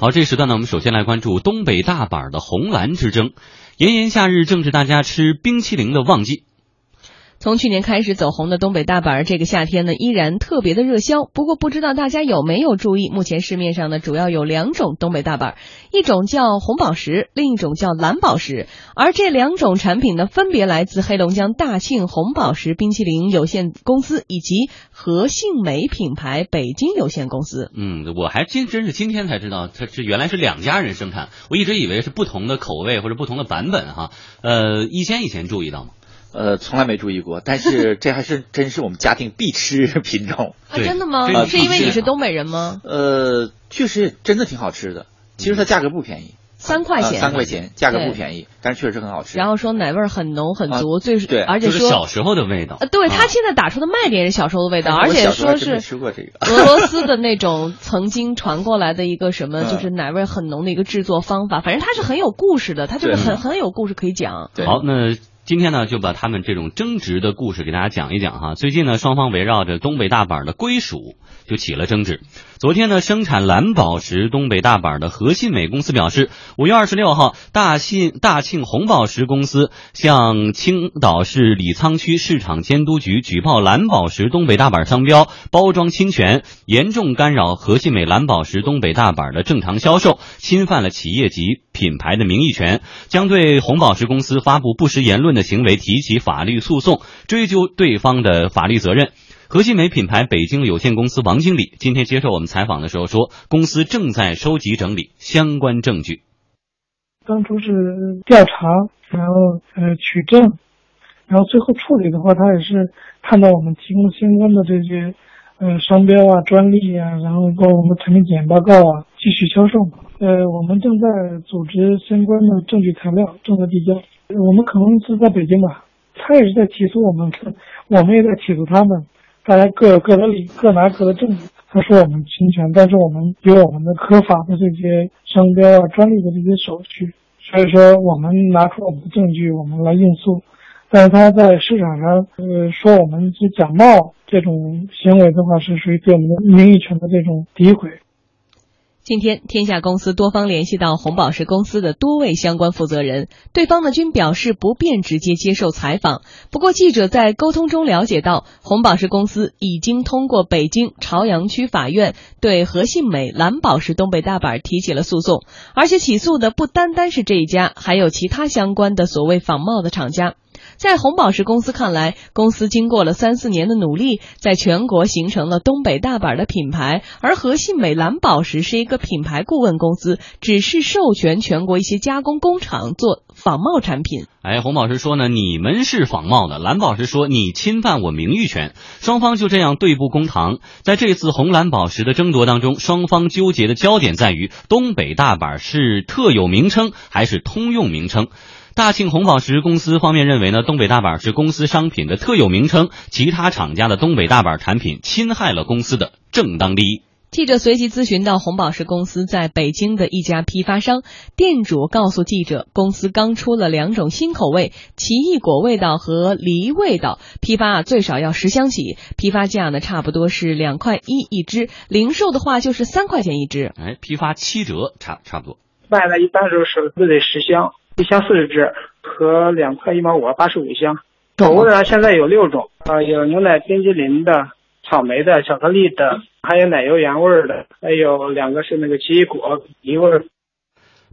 好，这时段呢，我们首先来关注东北大板的红蓝之争。炎炎夏日正是大家吃冰淇淋的旺季。从去年开始走红的东北大板儿，这个夏天呢依然特别的热销。不过不知道大家有没有注意，目前市面上呢主要有两种东北大板，一种叫红宝石，另一种叫蓝宝石。而这两种产品呢，分别来自黑龙江大庆红宝石冰淇淋有限公司以及和信美品牌北京有限公司。嗯，我还今真是今天才知道，它是原来是两家人生产。我一直以为是不同的口味或者不同的版本哈。呃，一先以前注意到吗？呃，从来没注意过，但是这还是真是我们家庭必吃品种。啊，真的吗？是因为你是东北人吗？呃，确实真的挺好吃的。其实它价格不便宜，三块钱，三块钱，价格不便宜，但是确实很好吃。然后说奶味很浓很足，最对，而且说小时候的味道。对他现在打出的卖点是小时候的味道，而且说是吃过这个 俄罗斯的那种曾经传过来的一个什么，就是奶味很浓的一个制作方法。反正它是很有故事的，它就是很很有故事可以讲。好，那。今天呢，就把他们这种争执的故事给大家讲一讲哈。最近呢，双方围绕着东北大板的归属就起了争执。昨天呢，生产蓝宝石东北大板的和信美公司表示，五月二十六号，大信大庆红宝石公司向青岛市李沧区市场监督局举报蓝宝石东北大板商标包装侵权，严重干扰和信美蓝宝石东北大板的正常销售，侵犯了企业级品牌的名誉权，将对红宝石公司发布不实言论。的行为提起法律诉讼，追究对方的法律责任。和信美品牌北京有限公司王经理今天接受我们采访的时候说，公司正在收集整理相关证据。当初是调查，然后呃取证，然后最后处理的话，他也是看到我们提供相关的这些呃商标啊、专利啊，然后包括我们产品检验报告啊，继续销售。呃，我们正在组织相关的证据材料，正在递交。我们可能是在北京吧，他也是在起诉我们，我们也在起诉他们，大家各有各的理，各拿各的证据。他说我们侵权，但是我们有我们的合法的这些商标啊、专利的这些手续，所以说我们拿出我们的证据，我们来应诉。但是他在市场上，呃，说我们是假冒这种行为的话，是属于对我们的名誉权的这种诋毁。今天，天下公司多方联系到红宝石公司的多位相关负责人，对方呢均表示不便直接接受采访。不过，记者在沟通中了解到，红宝石公司已经通过北京朝阳区法院对和信美蓝宝石东北大板提起了诉讼，而且起诉的不单单是这一家，还有其他相关的所谓仿冒的厂家。在红宝石公司看来，公司经过了三四年的努力，在全国形成了东北大板的品牌。而和信美蓝宝石是一个品牌顾问公司，只是授权全国一些加工工厂做仿冒产品。哎，红宝石说呢，你们是仿冒的；蓝宝石说你侵犯我名誉权。双方就这样对簿公堂。在这次红蓝宝石的争夺当中，双方纠结的焦点在于东北大板是特有名称还是通用名称。大庆红宝石公司方面认为呢，东北大板是公司商品的特有名称，其他厂家的东北大板产品侵害了公司的正当利益。记者随即咨询到红宝石公司在北京的一家批发商，店主告诉记者，公司刚出了两种新口味，奇异果味道和梨味道，批发啊最少要十箱起，批发价呢差不多是两块一一只，零售的话就是三块钱一只。哎，批发七折，差差不多。卖的一般都是都得十箱。一箱四十只，和两块一毛五八十五箱。口味呢，现在有六种啊，有牛奶冰激凌的、草莓的、巧克力的，还有奶油原味的，还有两个是那个奇异果梨味。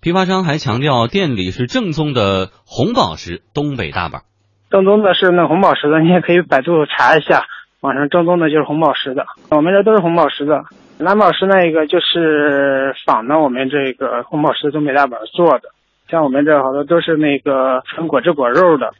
批发商还强调，店里是正宗的红宝石东北大板。正宗的是那红宝石的，你也可以百度查一下，网上正宗的就是红宝石的。我们这都是红宝石的，蓝宝石那一个就是仿的我们这个红宝石东北大板做的。像我们这好多都是那个纯果汁果肉的。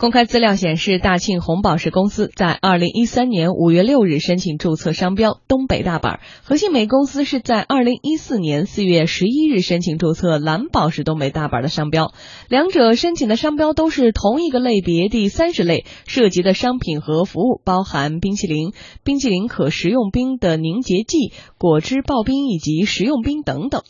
公开资料显示，大庆红宝石公司在二零一三年五月六日申请注册商标“东北大板”，和信美公司是在二零一四年四月十一日申请注册“蓝宝石东北大板”的商标。两者申请的商标都是同一个类别第三十类，涉及的商品和服务包含冰淇淋、冰淇淋可食用冰的凝结剂、果汁刨冰以及食用冰等等。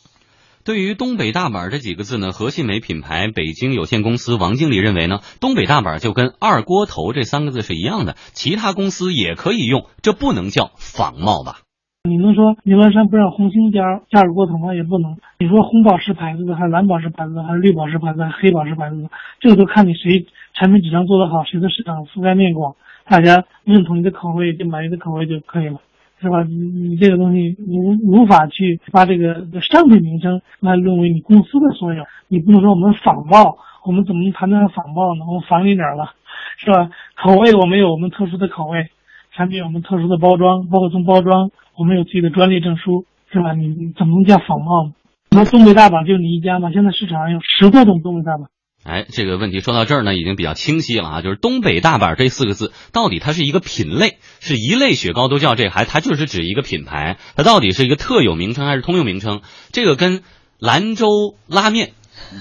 对于“东北大板”这几个字呢，和信美品牌北京有限公司王经理认为呢，“东北大板”就跟“二锅头”这三个字是一样的，其他公司也可以用，这不能叫仿冒吧？你能说牛栏山不让红星加加二锅头吗？也不能。你说红宝石牌子的，还是蓝宝石牌子的，还是绿宝石牌子，还是黑宝石牌子的，这个都看你谁产品质量做得好，谁的市场覆盖面广，大家认同你的口味，就买你的口味就可以了。是吧？你你这个东西无无法去把这个商品名称来论为你公司的所有，你不能说我们仿冒，我们怎么能谈得上仿冒呢？我们仿你哪儿了？是吧？口味我们有我们特殊的口味，产品我们特殊的包装，包括从包装我们有自己的专利证书，是吧？你你怎么能叫仿冒呢？那东北大板就你一家吗？现在市场上有十多种东北大板。哎，这个问题说到这儿呢，已经比较清晰了啊，就是东北大板这四个字，到底它是一个品类，是一类雪糕都叫这，还它就是指一个品牌，它到底是一个特有名称还是通用名称？这个跟兰州拉面，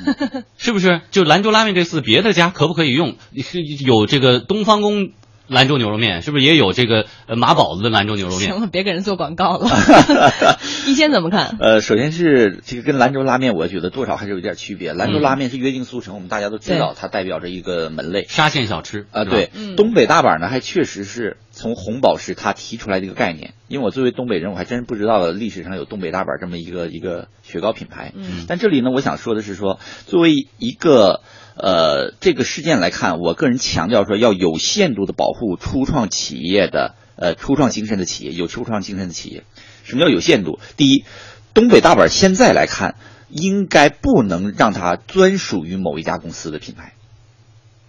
是不是？就兰州拉面这四，别的家可不可以用？是有这个东方宫。兰州牛肉面是不是也有这个呃马宝子的兰州牛肉面？行了，别给人做广告了。一先怎么看？呃，首先是这个跟兰州拉面，我觉得多少还是有点区别。兰州拉面是约定俗成，我们大家都知道，它代表着一个门类沙县小吃啊。对，东北大板呢，还确实是从红宝石他提出来的一个概念。因为我作为东北人，我还真不知道历史上有东北大板这么一个一个雪糕品牌。嗯，但这里呢，我想说的是说，作为一个。呃，这个事件来看，我个人强调说要有限度的保护初创企业的呃初创精神的企业，有初创精神的企业。什么叫有限度？第一，东北大板现在来看，应该不能让它专属于某一家公司的品牌，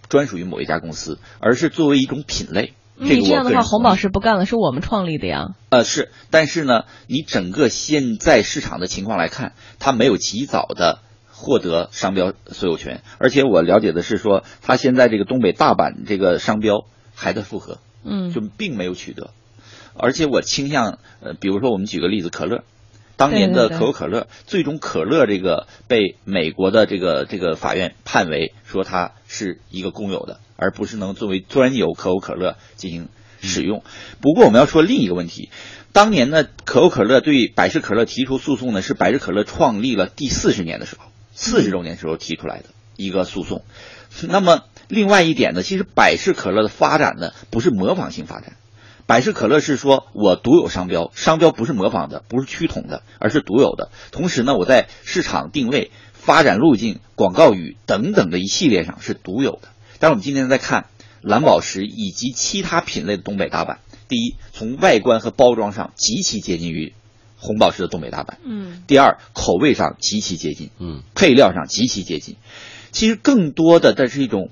专属于某一家公司，而是作为一种品类。你这样的话，红宝石不干了，是我们创立的呀。呃，是，但是呢，你整个现在市场的情况来看，它没有及早的。获得商标所有权，而且我了解的是说，他现在这个东北大板这个商标还在复核，嗯，就并没有取得。而且我倾向，呃，比如说我们举个例子，可乐，当年的可口可乐，最终可乐这个被美国的这个这个法院判为说它是一个公有的，而不是能作为专有可口可乐进行使用。不过我们要说另一个问题。当年呢，可口可乐对百事可乐提出诉讼呢，是百事可乐创立了第四十年的时候。四十周年时候提出来的一个诉讼，那么另外一点呢，其实百事可乐的发展呢不是模仿性发展，百事可乐是说我独有商标，商标不是模仿的，不是趋同的，而是独有的。同时呢，我在市场定位、发展路径、广告语等等的一系列上是独有的。但是我们今天在看蓝宝石以及其他品类的东北大板，第一，从外观和包装上极其接近于。红宝石的东北大板，嗯，第二口味上极其接近，嗯，配料上极其接近，其实更多的这是一种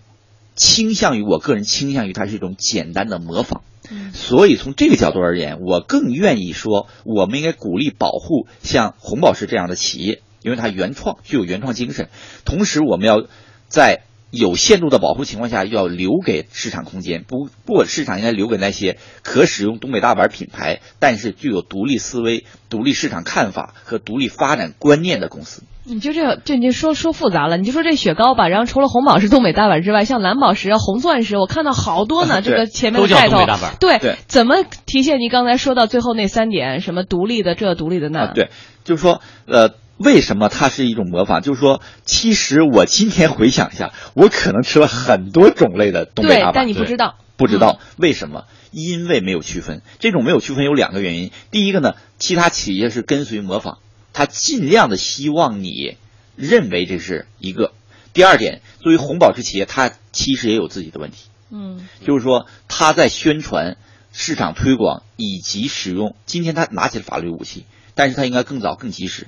倾向于我个人倾向于它是一种简单的模仿，嗯，所以从这个角度而言，我更愿意说我们应该鼓励保护像红宝石这样的企业，因为它原创具有原创精神，同时我们要在。有限度的保护情况下，要留给市场空间，不不，市场应该留给那些可使用东北大板品牌，但是具有独立思维、独立市场看法和独立发展观念的公司。你就这就你说说复杂了，你就说这雪糕吧，然后除了红宝石、东北大板之外，像蓝宝石、红钻石，我看到好多呢，这个前面的盖头，对，怎么体现你刚才说到最后那三点，什么独立的这、独立的那？对，就是说，呃。为什么它是一种模仿？就是说，其实我今天回想一下，我可能吃了很多种类的东北大板，但你不知道，不知道为什么？因为没有区分。这种没有区分有两个原因。第一个呢，其他企业是跟随模仿，他尽量的希望你认为这是一个。第二点，作为红宝石企业，它其实也有自己的问题。嗯，就是说，他在宣传、市场推广以及使用，今天他拿起了法律武器，但是他应该更早、更及时。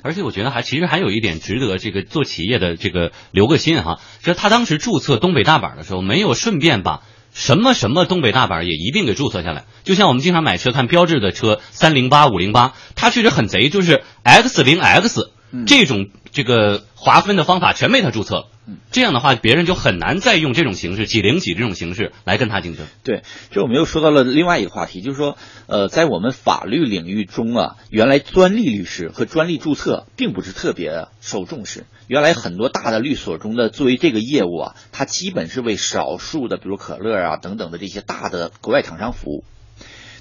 而且我觉得还其实还有一点值得这个做企业的这个留个心哈，就是他当时注册东北大板的时候，没有顺便把什么什么东北大板也一并给注册下来。就像我们经常买车看标志的车三零八五零八，它确实很贼，就是 X 零 X 这种这个划分的方法全被他注册了。这样的话，别人就很难再用这种形式几零几这种形式来跟他竞争。对，这我们又说到了另外一个话题，就是说，呃，在我们法律领域中啊，原来专利律师和专利注册并不是特别受重视。原来很多大的律所中的作为这个业务啊，它基本是为少数的，比如可乐啊等等的这些大的国外厂商服务。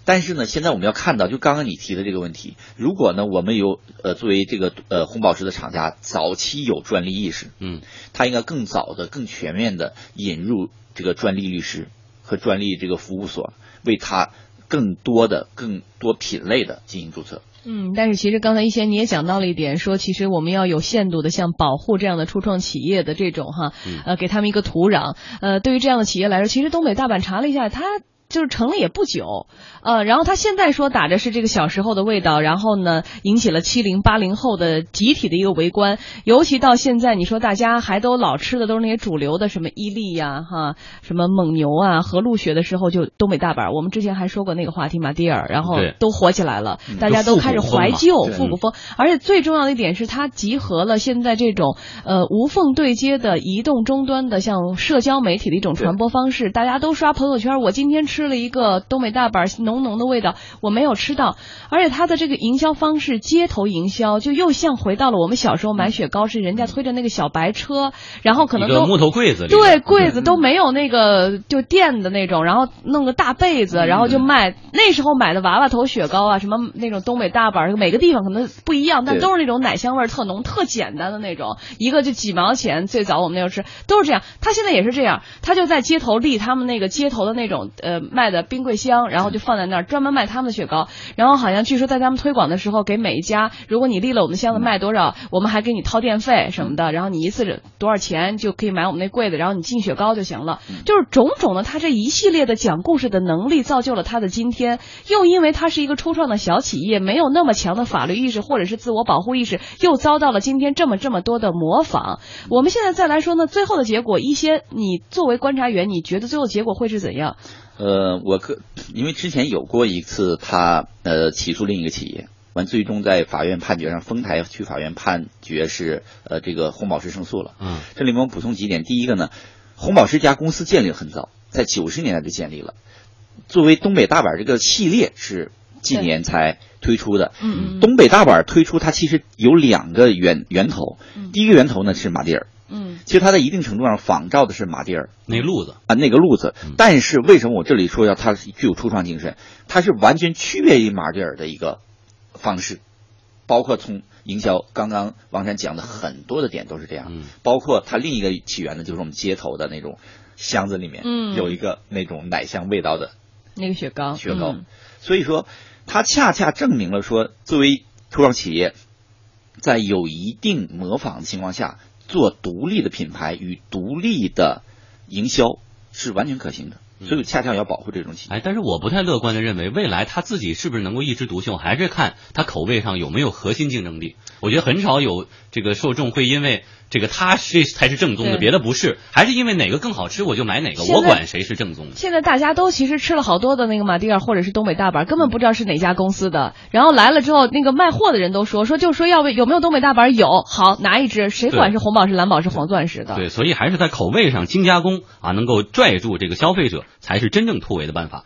但是呢，现在我们要看到，就刚刚你提的这个问题，如果呢，我们有呃作为这个呃红宝石的厂家，早期有专利意识，嗯，他应该更早的、更全面的引入这个专利律师和专利这个服务所，为他更多的、更多品类的进行注册。嗯，但是其实刚才一贤你也讲到了一点，说其实我们要有限度的像保护这样的初创企业的这种哈，呃，给他们一个土壤。呃，对于这样的企业来说，其实东北大板查了一下，它。就是成了也不久，呃，然后他现在说打着是这个小时候的味道，然后呢，引起了七零八零后的集体的一个围观，尤其到现在，你说大家还都老吃的都是那些主流的什么伊利呀，哈，什么蒙牛啊，和路雪的时候就东北大板，我们之前还说过那个话题马蒂尔，然后都火起来了，大家都开始怀旧复古风，而且最重要的一点是它集合了现在这种呃无缝对接的移动终端的像社交媒体的一种传播方式，大家都刷朋友圈，我今天吃。吃了一个东北大板，浓浓的味道，我没有吃到。而且它的这个营销方式，街头营销，就又像回到了我们小时候买雪糕，是人家推着那个小白车，然后可能都木头柜子，对，柜子都没有那个就垫的那种，然后弄个大被子，然后就卖。那时候买的娃娃头雪糕啊，什么那种东北大板，每个地方可能不一样，但都是那种奶香味特浓、特简单的那种，一个就几毛钱。最早我们那时候吃都是这样，他现在也是这样，他就在街头立他们那个街头的那种呃。卖的冰柜箱，然后就放在那儿，专门卖他们的雪糕。然后好像据说在他们推广的时候，给每一家，如果你立了我们的箱子卖多少，我们还给你掏电费什么的。然后你一次多少钱就可以买我们那柜子，然后你进雪糕就行了。就是种种的，他这一系列的讲故事的能力，造就了他的今天。又因为他是一个初创的小企业，没有那么强的法律意识或者是自我保护意识，又遭到了今天这么这么多的模仿。我们现在再来说呢，最后的结果，一些你作为观察员，你觉得最后结果会是怎样？呃，我可因为之前有过一次，他呃起诉另一个企业，完最终在法院判决上，丰台区法院判决是呃这个红宝石胜诉了。嗯，这里面我补充几点，第一个呢，红宝石家公司建立很早，在九十年代就建立了，作为东北大板这个系列是近年才推出的。嗯嗯，东北大板推出它其实有两个源源头，第一个源头呢是马迭尔。嗯，其实它在一定程度上仿照的是马迭尔那路子啊，那个路子。但是为什么我这里说要它具有初创精神？它是完全区别于马迭尔的一个方式，包括从营销，刚刚王山讲的很多的点都是这样。嗯，包括它另一个起源呢，就是我们街头的那种箱子里面，嗯，有一个那种奶香味道的那个雪糕，雪糕。所以说，它恰恰证明了说，作为初创企业，在有一定模仿的情况下。做独立的品牌与独立的营销是完全可行的，所以恰恰要保护这种企业。哎，但是我不太乐观的认为，未来他自己是不是能够一枝独秀，还是看他口味上有没有核心竞争力。我觉得很少有这个受众会因为。这个它是才是正宗的，别的不是，还是因为哪个更好吃我就买哪个，我管谁是正宗的。现在大家都其实吃了好多的那个马蒂尔或者是东北大板，根本不知道是哪家公司的。然后来了之后，那个卖货的人都说说就说要不有没有东北大板？有，好拿一只，谁管是红宝石、蓝宝石、黄钻石的？对，所以还是在口味上精加工啊，能够拽住这个消费者，才是真正突围的办法。